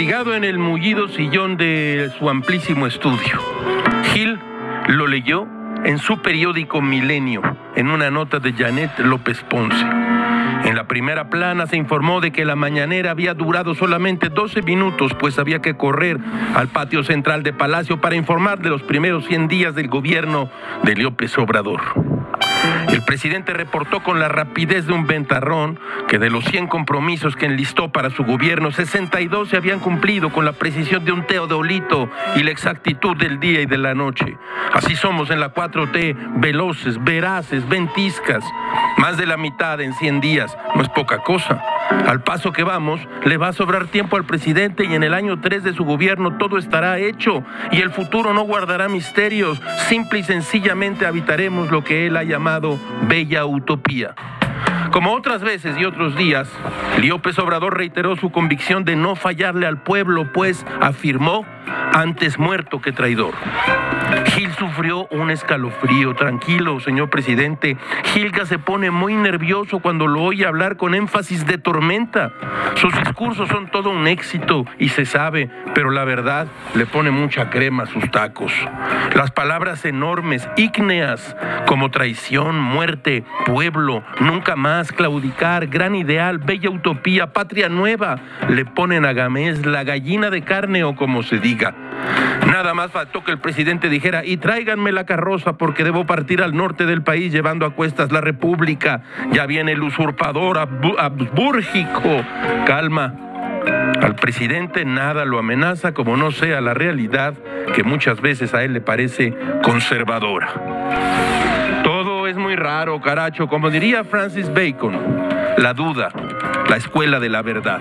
en el mullido sillón de su amplísimo estudio. Gil lo leyó en su periódico Milenio, en una nota de Janet López Ponce. En la primera plana se informó de que la mañanera había durado solamente 12 minutos, pues había que correr al patio central de Palacio para informar de los primeros 100 días del gobierno de López Obrador. El presidente reportó con la rapidez de un ventarrón que de los 100 compromisos que enlistó para su gobierno, 62 se habían cumplido con la precisión de un teodolito y la exactitud del día y de la noche. Así somos en la 4T, veloces, veraces, ventiscas. Más de la mitad en 100 días, no es poca cosa. Al paso que vamos, le va a sobrar tiempo al presidente y en el año 3 de su gobierno todo estará hecho y el futuro no guardará misterios. Simple y sencillamente habitaremos lo que él ha llamado bella utopía. Como otras veces y otros días, López Obrador reiteró su convicción de no fallarle al pueblo, pues afirmó antes muerto que traidor. Gil sufrió un escalofrío. Tranquilo, señor presidente. Gilga se pone muy nervioso cuando lo oye hablar con énfasis de tormenta. Sus discursos son todo un éxito y se sabe, pero la verdad le pone mucha crema a sus tacos. Las palabras enormes, ígneas, como traición, muerte, pueblo, nunca más, claudicar, gran ideal, bella utopía, patria nueva, le ponen a Gamés la gallina de carne o como se diga. Nada más faltó que el presidente dijera, y tráiganme la carroza porque debo partir al norte del país llevando a cuestas la república. Ya viene el usurpador abúrgico. Calma. Al presidente nada lo amenaza como no sea la realidad que muchas veces a él le parece conservadora. Raro, caracho, como diría Francis Bacon, la duda, la escuela de la verdad.